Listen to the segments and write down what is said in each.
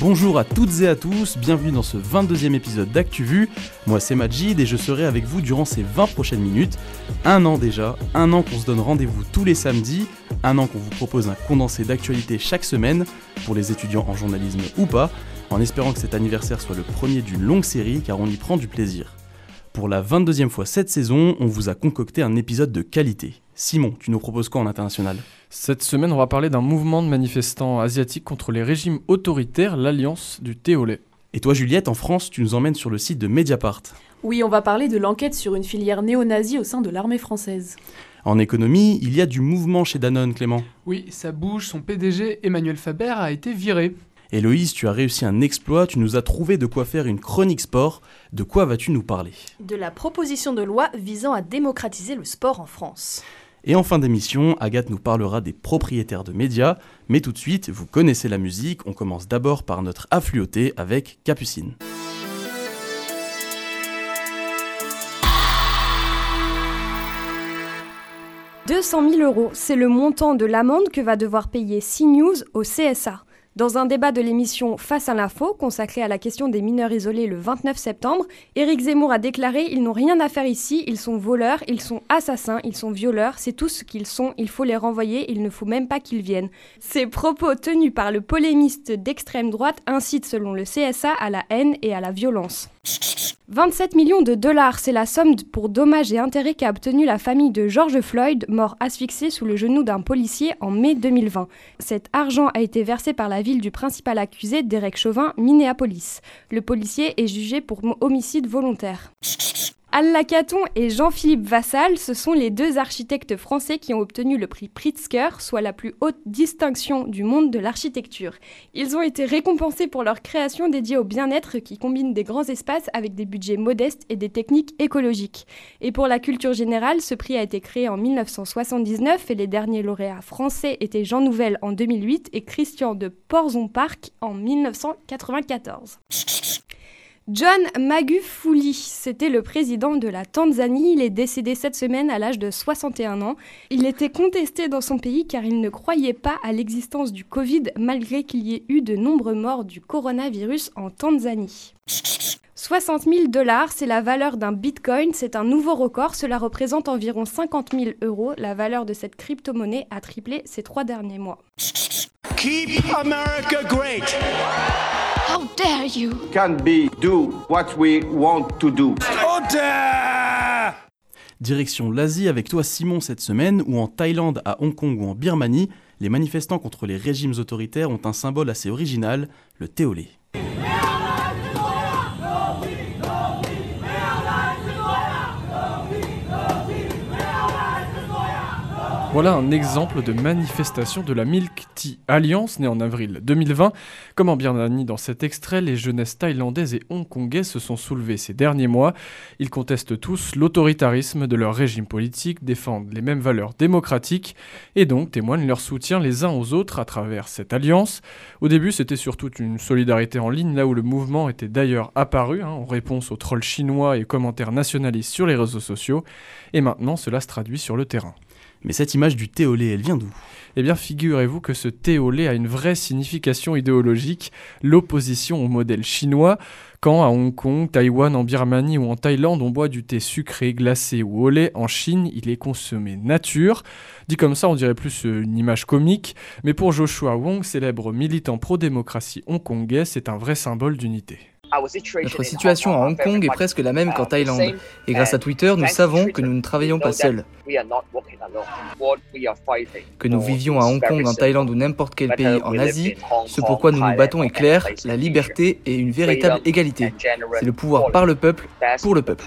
Bonjour à toutes et à tous, bienvenue dans ce 22e épisode d'ActuVu. Moi c'est Majid et je serai avec vous durant ces 20 prochaines minutes. Un an déjà, un an qu'on se donne rendez-vous tous les samedis, un an qu'on vous propose un condensé d'actualité chaque semaine, pour les étudiants en journalisme ou pas, en espérant que cet anniversaire soit le premier d'une longue série car on y prend du plaisir. Pour la 22e fois cette saison, on vous a concocté un épisode de qualité. Simon, tu nous proposes quoi en international? Cette semaine, on va parler d'un mouvement de manifestants asiatiques contre les régimes autoritaires, l'Alliance du thé au lait. Et toi Juliette, en France, tu nous emmènes sur le site de Mediapart. Oui, on va parler de l'enquête sur une filière néo-nazie au sein de l'armée française. En économie, il y a du mouvement chez Danone, Clément. Oui, ça bouge, son PDG Emmanuel Faber a été viré. Héloïse, tu as réussi un exploit, tu nous as trouvé de quoi faire une chronique sport. De quoi vas-tu nous parler? De la proposition de loi visant à démocratiser le sport en France. Et en fin d'émission, Agathe nous parlera des propriétaires de médias. Mais tout de suite, vous connaissez la musique, on commence d'abord par notre affluoté avec Capucine. « 200 000 euros, c'est le montant de l'amende que va devoir payer CNews au CSA. Dans un débat de l'émission Face à l'info, consacré à la question des mineurs isolés le 29 septembre, Éric Zemmour a déclaré Ils n'ont rien à faire ici, ils sont voleurs, ils sont assassins, ils sont violeurs, c'est tout ce qu'ils sont, il faut les renvoyer, il ne faut même pas qu'ils viennent. Ces propos tenus par le polémiste d'extrême droite incitent selon le CSA à la haine et à la violence. 27 millions de dollars, c'est la somme pour dommages et intérêts qu'a obtenu la famille de George Floyd, mort asphyxié sous le genou d'un policier en mai 2020. Cet argent a été versé par la ville du principal accusé, Derek Chauvin, Minneapolis. Le policier est jugé pour homicide volontaire. Al Lacaton et Jean-Philippe Vassal, ce sont les deux architectes français qui ont obtenu le prix Pritzker, soit la plus haute distinction du monde de l'architecture. Ils ont été récompensés pour leur création dédiée au bien-être qui combine des grands espaces avec des budgets modestes et des techniques écologiques. Et pour la culture générale, ce prix a été créé en 1979 et les derniers lauréats français étaient Jean Nouvel en 2008 et Christian de Porzon-Parc en 1994. John Magufuli, c'était le président de la Tanzanie. Il est décédé cette semaine à l'âge de 61 ans. Il était contesté dans son pays car il ne croyait pas à l'existence du Covid malgré qu'il y ait eu de nombreux morts du coronavirus en Tanzanie. 60 000 dollars, c'est la valeur d'un bitcoin, c'est un nouveau record, cela représente environ 50 000 euros. La valeur de cette crypto-monnaie a triplé ces trois derniers mois. Keep America great! How dare you? Can be do what we want to do. Direction l'Asie avec toi Simon cette semaine, où en Thaïlande, à Hong Kong ou en Birmanie, les manifestants contre les régimes autoritaires ont un symbole assez original, le thé Voilà un exemple de manifestation de la Milk Tea Alliance née en avril 2020. Comme en Birmanie dans cet extrait, les jeunesses thaïlandaises et hongkongaises se sont soulevées ces derniers mois. Ils contestent tous l'autoritarisme de leur régime politique, défendent les mêmes valeurs démocratiques et donc témoignent leur soutien les uns aux autres à travers cette alliance. Au début, c'était surtout une solidarité en ligne, là où le mouvement était d'ailleurs apparu hein, en réponse aux trolls chinois et commentaires nationalistes sur les réseaux sociaux. Et maintenant, cela se traduit sur le terrain. Mais cette image du thé au lait, elle vient d'où? Eh bien, figurez-vous que ce thé au lait a une vraie signification idéologique, l'opposition au modèle chinois. Quand à Hong Kong, Taïwan, en Birmanie ou en Thaïlande, on boit du thé sucré, glacé ou au lait, en Chine, il est consommé nature. Dit comme ça, on dirait plus une image comique, mais pour Joshua Wong, célèbre militant pro-démocratie hongkongais, c'est un vrai symbole d'unité. Notre situation à Hong Kong est presque la même qu'en Thaïlande. Et grâce à Twitter, nous savons que nous ne travaillons pas seuls. Que nous vivions à Hong Kong, en Thaïlande ou n'importe quel pays en Asie, ce pourquoi nous nous battons est clair, la liberté et une véritable égalité. C'est le pouvoir par le peuple, pour le peuple.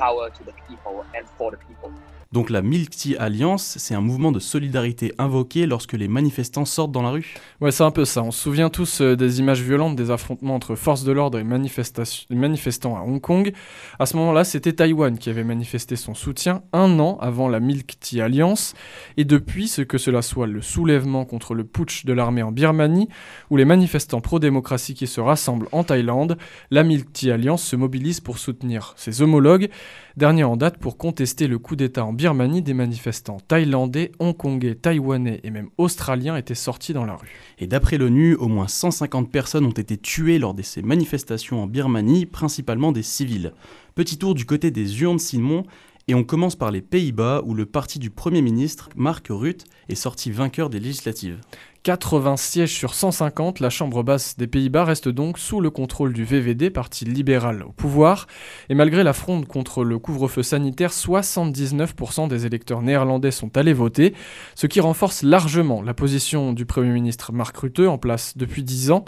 Donc la Milk Tea Alliance, c'est un mouvement de solidarité invoqué lorsque les manifestants sortent dans la rue Ouais, c'est un peu ça. On se souvient tous euh, des images violentes des affrontements entre forces de l'ordre et manifestants à Hong Kong. À ce moment-là, c'était Taïwan qui avait manifesté son soutien un an avant la Milk Tea Alliance. Et depuis, ce que cela soit le soulèvement contre le putsch de l'armée en Birmanie ou les manifestants pro-démocratie qui se rassemblent en Thaïlande, la Milk Tea Alliance se mobilise pour soutenir ses homologues, dernier en date pour contester le coup d'État en Birmanie, des manifestants thaïlandais, hongkongais, taïwanais et même australiens étaient sortis dans la rue. Et d'après l'ONU, au moins 150 personnes ont été tuées lors de ces manifestations en Birmanie, principalement des civils. Petit tour du côté des urnes, Simon, et on commence par les Pays-Bas, où le parti du Premier ministre, Mark Rutte, est sorti vainqueur des législatives. 80 sièges sur 150, la Chambre basse des Pays-Bas reste donc sous le contrôle du VVD, parti libéral au pouvoir. Et malgré la fronde contre le couvre-feu sanitaire, 79% des électeurs néerlandais sont allés voter, ce qui renforce largement la position du Premier ministre Mark Rutte, en place depuis 10 ans.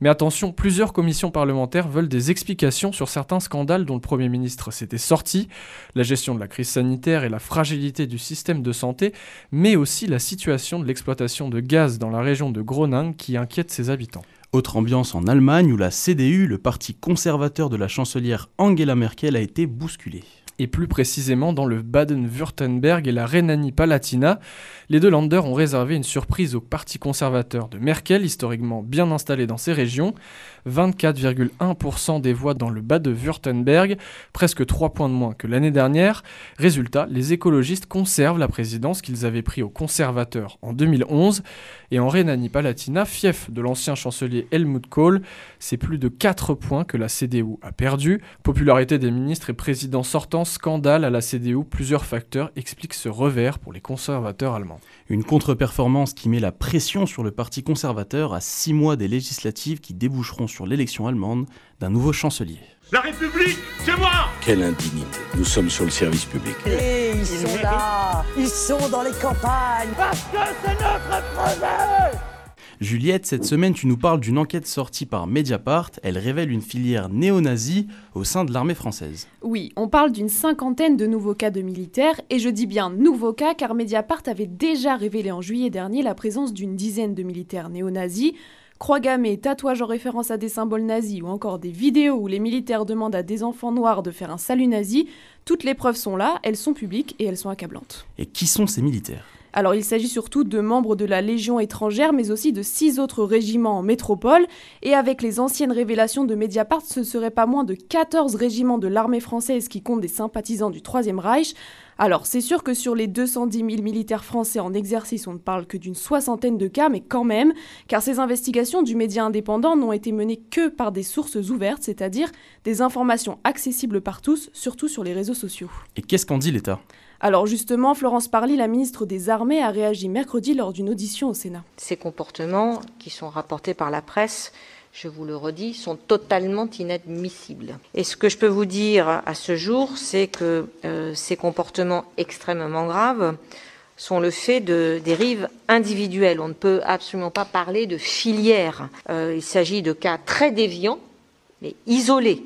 Mais attention, plusieurs commissions parlementaires veulent des explications sur certains scandales dont le Premier ministre s'était sorti, la gestion de la crise sanitaire et la fragilité du système de santé, mais aussi la situation de l'exploitation de gaz dans la région de Groningue qui inquiète ses habitants. Autre ambiance en Allemagne où la CDU, le parti conservateur de la chancelière Angela Merkel, a été bousculé et plus précisément dans le Baden-Württemberg et la Rhénanie-Palatinat. Les deux Länder ont réservé une surprise au parti conservateur de Merkel, historiquement bien installé dans ces régions. 24,1% des voix dans le Bade-Württemberg, presque 3 points de moins que l'année dernière. Résultat, les écologistes conservent la présidence qu'ils avaient pris aux conservateurs en 2011. Et en Rhénanie-Palatinat, fief de l'ancien chancelier Helmut Kohl, c'est plus de 4 points que la CDU a perdu. Popularité des ministres et présidents sortants, scandale à la CDU, plusieurs facteurs expliquent ce revers pour les conservateurs allemands. Une contre-performance qui met la pression sur le parti conservateur à 6 mois des législatives qui déboucheront sur l'élection allemande d'un nouveau chancelier. La République, c'est moi Quelle indignité. Nous sommes sur le service public. Et ils sont là Ils sont dans les campagnes Parce que c'est notre projet Juliette, cette semaine, tu nous parles d'une enquête sortie par Mediapart. Elle révèle une filière néo-nazie au sein de l'armée française. Oui, on parle d'une cinquantaine de nouveaux cas de militaires, et je dis bien nouveaux cas car Mediapart avait déjà révélé en juillet dernier la présence d'une dizaine de militaires néo-nazis. Croix gammées, tatouages en référence à des symboles nazis ou encore des vidéos où les militaires demandent à des enfants noirs de faire un salut nazi, toutes les preuves sont là, elles sont publiques et elles sont accablantes. Et qui sont ces militaires? Alors il s'agit surtout de membres de la Légion étrangère, mais aussi de six autres régiments en métropole. Et avec les anciennes révélations de Mediapart, ce serait pas moins de 14 régiments de l'armée française qui comptent des sympathisants du Troisième Reich. Alors c'est sûr que sur les 210 000 militaires français en exercice, on ne parle que d'une soixantaine de cas, mais quand même, car ces investigations du média indépendant n'ont été menées que par des sources ouvertes, c'est-à-dire des informations accessibles par tous, surtout sur les réseaux sociaux. Et qu'est-ce qu'en dit l'État? Alors justement, Florence Parly, la ministre des Armées, a réagi mercredi lors d'une audition au Sénat. Ces comportements, qui sont rapportés par la presse, je vous le redis, sont totalement inadmissibles. Et ce que je peux vous dire à ce jour, c'est que euh, ces comportements extrêmement graves sont le fait de dérives individuelles. On ne peut absolument pas parler de filière. Euh, il s'agit de cas très déviants, mais isolés.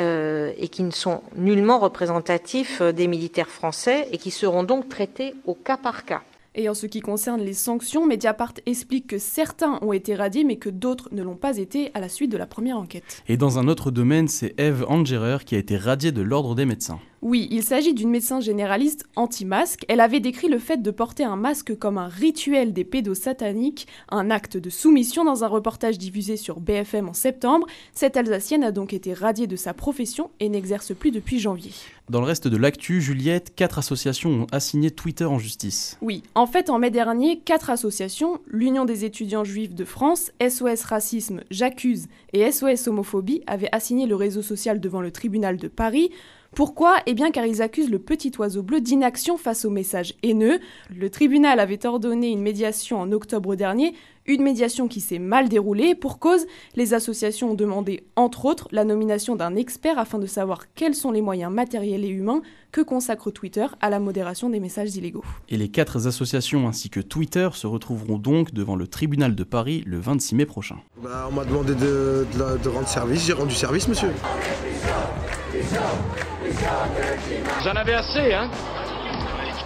Euh, et qui ne sont nullement représentatifs des militaires français et qui seront donc traités au cas par cas. Et en ce qui concerne les sanctions, Mediapart explique que certains ont été radiés mais que d'autres ne l'ont pas été à la suite de la première enquête. Et dans un autre domaine, c'est Eve Angerer qui a été radiée de l'ordre des médecins. Oui, il s'agit d'une médecin généraliste anti-masque. Elle avait décrit le fait de porter un masque comme un rituel des pédos sataniques, un acte de soumission dans un reportage diffusé sur BFM en septembre. Cette Alsacienne a donc été radiée de sa profession et n'exerce plus depuis janvier. Dans le reste de l'actu, Juliette, quatre associations ont assigné Twitter en justice. Oui, en fait, en mai dernier, quatre associations, l'Union des étudiants juifs de France, SOS Racisme, J'accuse et SOS Homophobie, avaient assigné le réseau social devant le tribunal de Paris. Pourquoi? Eh bien car ils accusent le petit oiseau bleu d'inaction face aux messages haineux. Le tribunal avait ordonné une médiation en octobre dernier, une médiation qui s'est mal déroulée. Pour cause, les associations ont demandé, entre autres, la nomination d'un expert afin de savoir quels sont les moyens matériels et humains que consacre Twitter à la modération des messages illégaux. Et les quatre associations ainsi que Twitter se retrouveront donc devant le tribunal de Paris le 26 mai prochain. Bah, on m'a demandé de, de rendre service, j'ai rendu service, monsieur. J'en avais assez, hein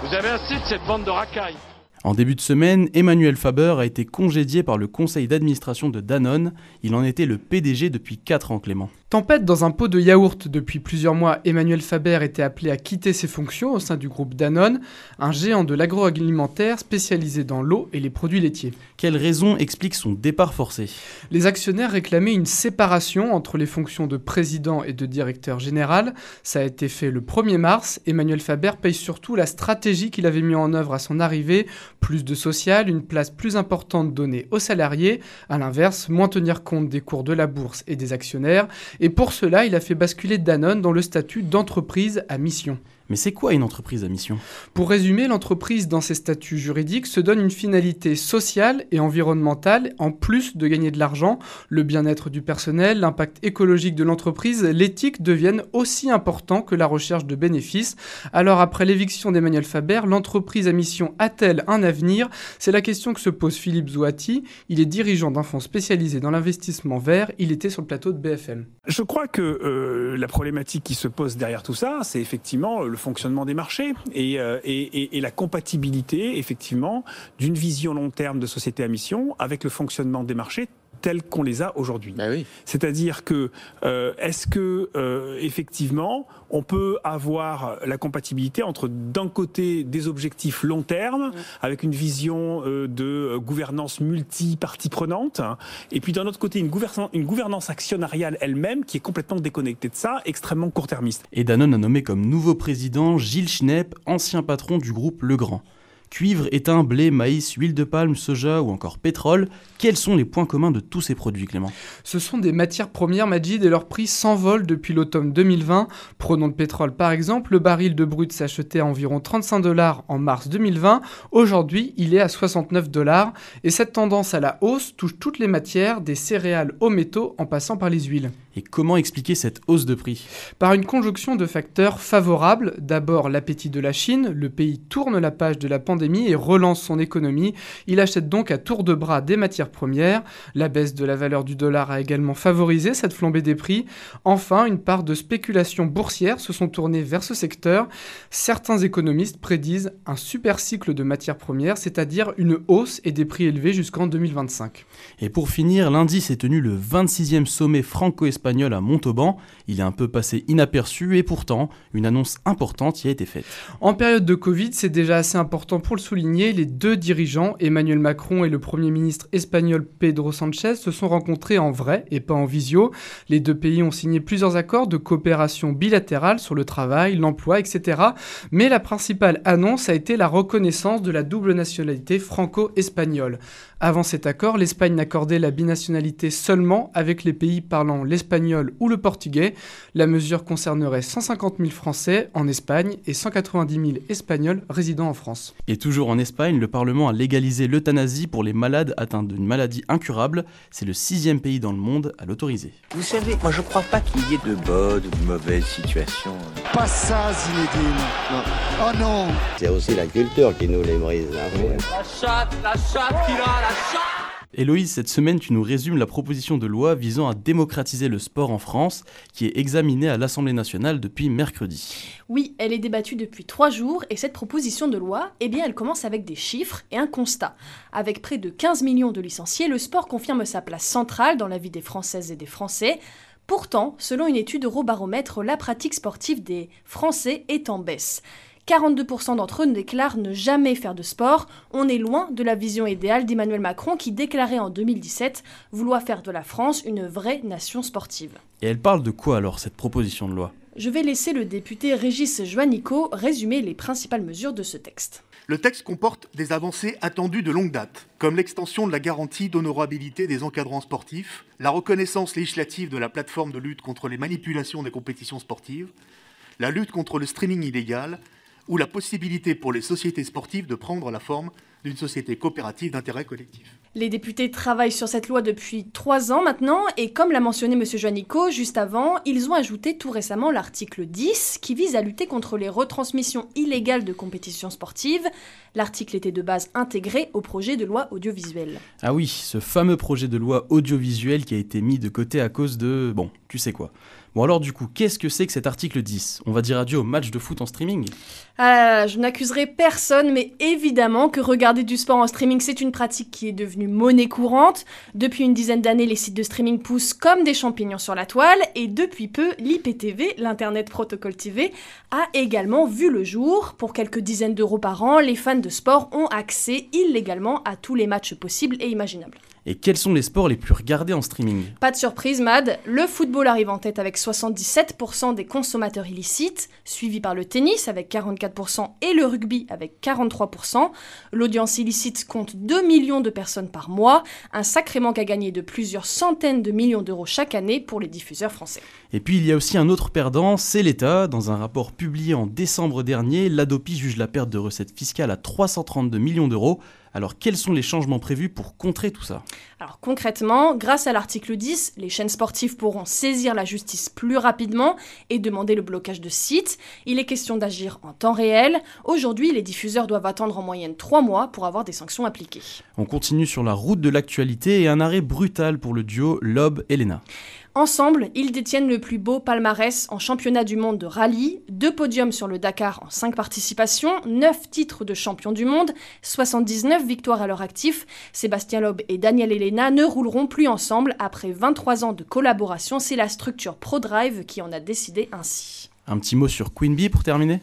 Vous avez assez de cette bande de racailles. En début de semaine, Emmanuel Faber a été congédié par le conseil d'administration de Danone. Il en était le PDG depuis 4 ans, Clément. Tempête dans un pot de yaourt. Depuis plusieurs mois, Emmanuel Faber était appelé à quitter ses fonctions au sein du groupe Danone, un géant de l'agroalimentaire spécialisé dans l'eau et les produits laitiers. Quelle raison explique son départ forcé? Les actionnaires réclamaient une séparation entre les fonctions de président et de directeur général. Ça a été fait le 1er mars. Emmanuel Faber paye surtout la stratégie qu'il avait mis en œuvre à son arrivée, plus de social, une place plus importante donnée aux salariés, à l'inverse, moins tenir compte des cours de la bourse et des actionnaires et pour cela, il a fait basculer Danone dans le statut d'entreprise à mission. Mais c'est quoi une entreprise à mission? Pour résumer, l'entreprise dans ses statuts juridiques se donne une finalité sociale et environnementale en plus de gagner de l'argent. Le bien-être du personnel, l'impact écologique de l'entreprise, l'éthique deviennent aussi importants que la recherche de bénéfices. Alors après l'éviction d'Emmanuel Faber, l'entreprise à mission a-t-elle un avenir? C'est la question que se pose Philippe Zouati. Il est dirigeant d'un fonds spécialisé dans l'investissement vert. Il était sur le plateau de BFM. Je crois que euh, la problématique qui se pose derrière tout ça, c'est effectivement le fonctionnement des marchés et, euh, et, et, la compatibilité, effectivement, d'une vision long terme de société à mission avec le fonctionnement des marchés tels qu'on les a aujourd'hui. Bah oui. C'est-à-dire que euh, est-ce que euh, effectivement on peut avoir la compatibilité entre d'un côté des objectifs long terme mmh. avec une vision euh, de gouvernance multi-parties prenantes et puis d'un autre côté une gouvernance, une gouvernance actionnariale elle-même qui est complètement déconnectée de ça, extrêmement court-termiste. Et Danone a nommé comme nouveau président Gilles Schnepp, ancien patron du groupe Legrand. Cuivre, étain, blé, maïs, huile de palme, soja ou encore pétrole, quels sont les points communs de tous ces produits, Clément? Ce sont des matières premières, Majid, et leur prix s'envole depuis l'automne 2020. Prenons le pétrole par exemple, le baril de brut s'achetait à environ 35 dollars en mars 2020. Aujourd'hui, il est à 69 dollars. Et cette tendance à la hausse touche toutes les matières, des céréales aux métaux en passant par les huiles. Et comment expliquer cette hausse de prix? Par une conjonction de facteurs favorables. D'abord l'appétit de la Chine, le pays tourne la page de la pandémie et relance son économie. Il achète donc à tour de bras des matières premières. La baisse de la valeur du dollar a également favorisé cette flambée des prix. Enfin, une part de spéculation boursière se sont tournées vers ce secteur. Certains économistes prédisent un super cycle de matières premières, c'est-à-dire une hausse et des prix élevés jusqu'en 2025. Et pour finir, lundi s'est tenu le 26e sommet franco-espagnol à Montauban. Il est un peu passé inaperçu et pourtant, une annonce importante y a été faite. En période de Covid, c'est déjà assez important pour le souligner, les deux dirigeants, Emmanuel Macron et le Premier ministre espagnol Pedro Sanchez, se sont rencontrés en vrai et pas en visio. Les deux pays ont signé plusieurs accords de coopération bilatérale sur le travail, l'emploi, etc. Mais la principale annonce a été la reconnaissance de la double nationalité franco-espagnole. Avant cet accord, l'Espagne n'accordait la binationalité seulement avec les pays parlant l'espagnol ou le portugais. La mesure concernerait 150 000 Français en Espagne et 190 000 Espagnols résidant en France. Et toujours en Espagne, le Parlement a légalisé l'euthanasie pour les malades atteints d'une maladie incurable. C'est le sixième pays dans le monde à l'autoriser. Vous savez, moi je crois pas qu'il y ait de bonnes ou de mauvaises situations. Pas ça, Zinedine. Non. Oh non C'est aussi la culture qui nous les brise. Hein. La chatte, la chatte qui a la Héloïse, cette semaine, tu nous résumes la proposition de loi visant à démocratiser le sport en France, qui est examinée à l'Assemblée nationale depuis mercredi. Oui, elle est débattue depuis trois jours, et cette proposition de loi, eh bien, elle commence avec des chiffres et un constat. Avec près de 15 millions de licenciés, le sport confirme sa place centrale dans la vie des Françaises et des Français. Pourtant, selon une étude Eurobaromètre, la pratique sportive des Français est en baisse. 42% d'entre eux déclarent ne jamais faire de sport. On est loin de la vision idéale d'Emmanuel Macron qui déclarait en 2017 vouloir faire de la France une vraie nation sportive. Et elle parle de quoi alors cette proposition de loi? Je vais laisser le député Régis Joannico résumer les principales mesures de ce texte. Le texte comporte des avancées attendues de longue date, comme l'extension de la garantie d'honorabilité des encadrants sportifs, la reconnaissance législative de la plateforme de lutte contre les manipulations des compétitions sportives, la lutte contre le streaming illégal, ou la possibilité pour les sociétés sportives de prendre la forme d'une société coopérative d'intérêt collectif. Les députés travaillent sur cette loi depuis trois ans maintenant, et comme l'a mentionné M. Joannico juste avant, ils ont ajouté tout récemment l'article 10 qui vise à lutter contre les retransmissions illégales de compétitions sportives. L'article était de base intégré au projet de loi audiovisuel. Ah oui, ce fameux projet de loi audiovisuel qui a été mis de côté à cause de... Bon, tu sais quoi. Bon alors du coup, qu'est-ce que c'est que cet article 10 On va dire adieu au match de foot en streaming? Euh, Je n'accuserai personne, mais évidemment que regarder Regarder du sport en streaming, c'est une pratique qui est devenue monnaie courante. Depuis une dizaine d'années, les sites de streaming poussent comme des champignons sur la toile et depuis peu, l'IPTV, l'Internet Protocol TV, a également vu le jour. Pour quelques dizaines d'euros par an, les fans de sport ont accès illégalement à tous les matchs possibles et imaginables. Et quels sont les sports les plus regardés en streaming? Pas de surprise, Mad, le football arrive en tête avec 77% des consommateurs illicites, suivi par le tennis avec 44% et le rugby avec 43%. L'audience illicite compte 2 millions de personnes par mois, un sacré manque à gagner de plusieurs centaines de millions d'euros chaque année pour les diffuseurs français. Et puis il y a aussi un autre perdant, c'est l'État. Dans un rapport publié en décembre dernier, l'ADOPI juge la perte de recettes fiscales à 332 millions d'euros. Alors quels sont les changements prévus pour contrer tout ça? Alors concrètement, grâce à l'article 10, les chaînes sportives pourront saisir la justice plus rapidement et demander le blocage de sites. Il est question d'agir en temps réel. Aujourd'hui, les diffuseurs doivent attendre en moyenne 3 mois pour avoir des sanctions appliquées. On continue sur la route de l'actualité et un arrêt brutal pour le duo Lob-Elena. Ensemble, ils détiennent le plus beau palmarès en championnat du monde de rallye, deux podiums sur le Dakar en 5 participations, 9 titres de champion du monde, 79 victoires à leur actif. Sébastien Loeb et Daniel Elena ne rouleront plus ensemble après 23 ans de collaboration. C'est la structure ProDrive qui en a décidé ainsi. Un petit mot sur Queen Bee pour terminer?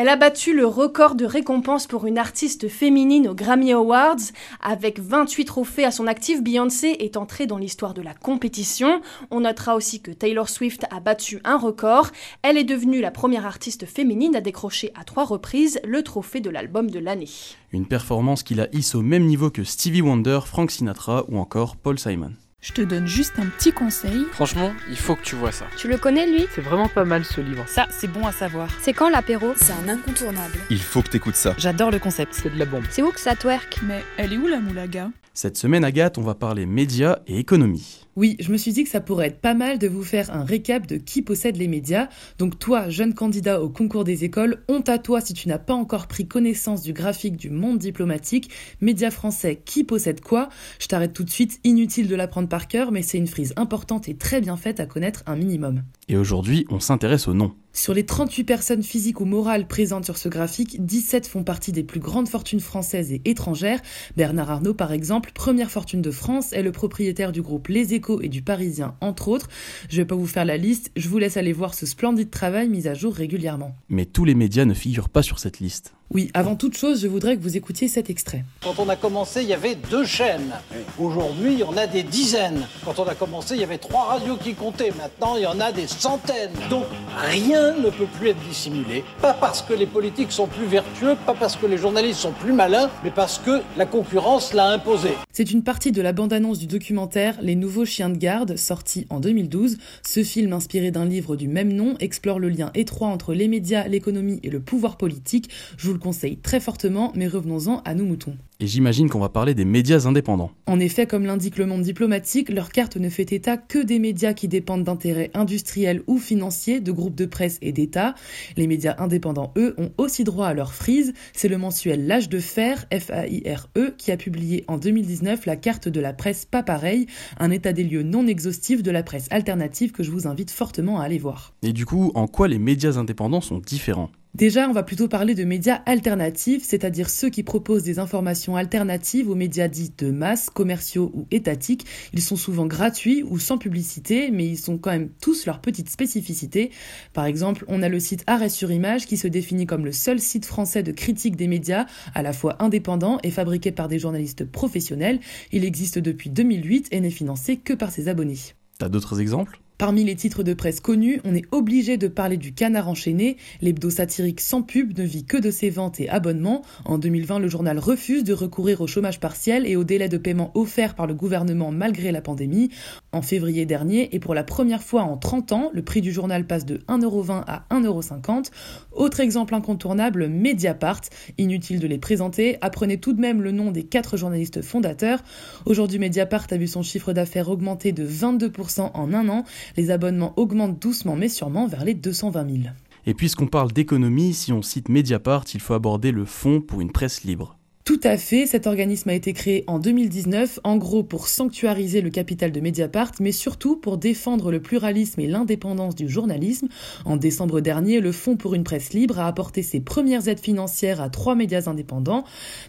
Elle a battu le record de récompense pour une artiste féminine aux Grammy Awards. Avec 28 trophées à son actif, Beyoncé est entrée dans l'histoire de la compétition. On notera aussi que Taylor Swift a battu un record. Elle est devenue la première artiste féminine à décrocher à trois reprises le trophée de l'album de l'année. Une performance qui la hisse au même niveau que Stevie Wonder, Frank Sinatra ou encore Paul Simon. Je te donne juste un petit conseil. Franchement, il faut que tu vois ça. Tu le connais lui? C'est vraiment pas mal ce livre. Ça, c'est bon à savoir. C'est quand l'apéro? C'est un incontournable. Il faut que t'écoutes ça. J'adore le concept. C'est de la bombe. C'est où que ça twerk? Mais elle est où la moulaga? Cette semaine, Agathe, on va parler médias et économie. Oui, je me suis dit que ça pourrait être pas mal de vous faire un récap de qui possède les médias. Donc toi, jeune candidat au concours des écoles, honte à toi si tu n'as pas encore pris connaissance du graphique du monde diplomatique. Médias français, qui possède quoi? Je t'arrête tout de suite, inutile de l'apprendre par cœur, mais c'est une frise importante et très bien faite à connaître un minimum. Et aujourd'hui, on s'intéresse au nom. Sur les 38 personnes physiques ou morales présentes sur ce graphique, 17 font partie des plus grandes fortunes françaises et étrangères. Bernard Arnault, par exemple, première fortune de France, est le propriétaire du groupe Les Échos et du Parisien, entre autres. Je vais pas vous faire la liste, je vous laisse aller voir ce splendide travail mis à jour régulièrement. Mais tous les médias ne figurent pas sur cette liste. Oui, avant toute chose, je voudrais que vous écoutiez cet extrait. Quand on a commencé, il y avait deux chaînes. Aujourd'hui, on a des dizaines. Quand on a commencé, il y avait trois radios qui comptaient. Maintenant, il y en a des centaines. Donc, rien ne peut plus être dissimulé. Pas parce que les politiques sont plus vertueux, pas parce que les journalistes sont plus malins, mais parce que la concurrence l'a imposé. C'est une partie de la bande-annonce du documentaire Les Nouveaux Chiens de Garde, sorti en 2012. Ce film, inspiré d'un livre du même nom, explore le lien étroit entre les médias, l'économie et le pouvoir politique. Je vous le conseille très fortement, mais revenons-en à nos moutons. Et j'imagine qu'on va parler des médias indépendants. En effet, comme l'indique le monde diplomatique, leur carte ne fait état que des médias qui dépendent d'intérêts industriels ou financiers, de groupes de presse et d'État. Les médias indépendants, eux, ont aussi droit à leur frise. C'est le mensuel L'âge de fer, F-A-I-R-E, qui a publié en 2019 la carte de la presse pas pareil, un état des lieux non exhaustif de la presse alternative que je vous invite fortement à aller voir. Et du coup, en quoi les médias indépendants sont différents? Déjà, on va plutôt parler de médias alternatifs, c'est-à-dire ceux qui proposent des informations alternatives aux médias dits de masse, commerciaux ou étatiques. Ils sont souvent gratuits ou sans publicité, mais ils sont quand même tous leur petite spécificité. Par exemple, on a le site Arrêt sur Image qui se définit comme le seul site français de critique des médias, à la fois indépendant et fabriqué par des journalistes professionnels. Il existe depuis 2008 et n'est financé que par ses abonnés. T'as d'autres exemples? Parmi les titres de presse connus, on est obligé de parler du Canard enchaîné. L'hebdo satirique sans pub ne vit que de ses ventes et abonnements. En 2020, le journal refuse de recourir au chômage partiel et au délai de paiement offert par le gouvernement malgré la pandémie. En février dernier, et pour la première fois en 30 ans, le prix du journal passe de 1,20€ à 1,50€. Autre exemple incontournable, Mediapart. Inutile de les présenter, apprenez tout de même le nom des quatre journalistes fondateurs. Aujourd'hui, Mediapart a vu son chiffre d'affaires augmenter de 22% en un an. Les abonnements augmentent doucement mais sûrement vers les 220 000. Et puisqu'on parle d'économie, si on cite Mediapart, il faut aborder le fonds pour une presse libre. Tout à fait, cet organisme a été créé en 2019, en gros pour sanctuariser le capital de Mediapart, mais surtout pour défendre le pluralisme et l'indépendance du journalisme. En décembre dernier, le Fonds pour une presse libre a apporté ses premières aides financières à trois médias indépendants.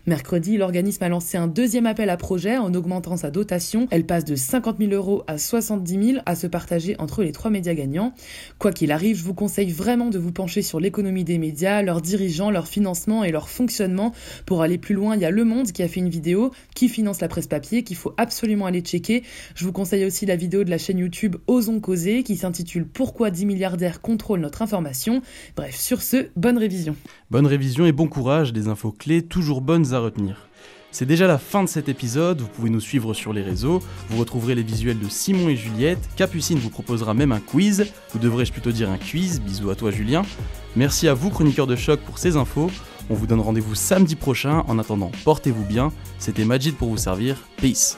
Mercredi, l'organisme a lancé un deuxième appel à projet en augmentant sa dotation. Elle passe de 50 000 euros à 70 000 à se partager entre les trois médias gagnants. Quoi qu'il arrive, je vous conseille vraiment de vous pencher sur l'économie des médias, leurs dirigeants, leur financement et leur fonctionnement. Pour aller plus loin, il y a Le Monde qui a fait une vidéo qui finance la presse papier qu'il faut absolument aller checker. Je vous conseille aussi la vidéo de la chaîne YouTube Osons causer qui s'intitule Pourquoi 10 milliardaires contrôlent notre information. Bref, sur ce, bonne révision. Bonne révision et bon courage, des infos clés toujours bonnes à retenir. C'est déjà la fin de cet épisode, vous pouvez nous suivre sur les réseaux, vous retrouverez les visuels de Simon et Juliette, Capucine vous proposera même un quiz, ou devrais-je plutôt dire un quiz, bisous à toi Julien. Merci à vous chroniqueurs de choc pour ces infos, on vous donne rendez-vous samedi prochain, en attendant portez-vous bien, c'était Majid pour vous servir, peace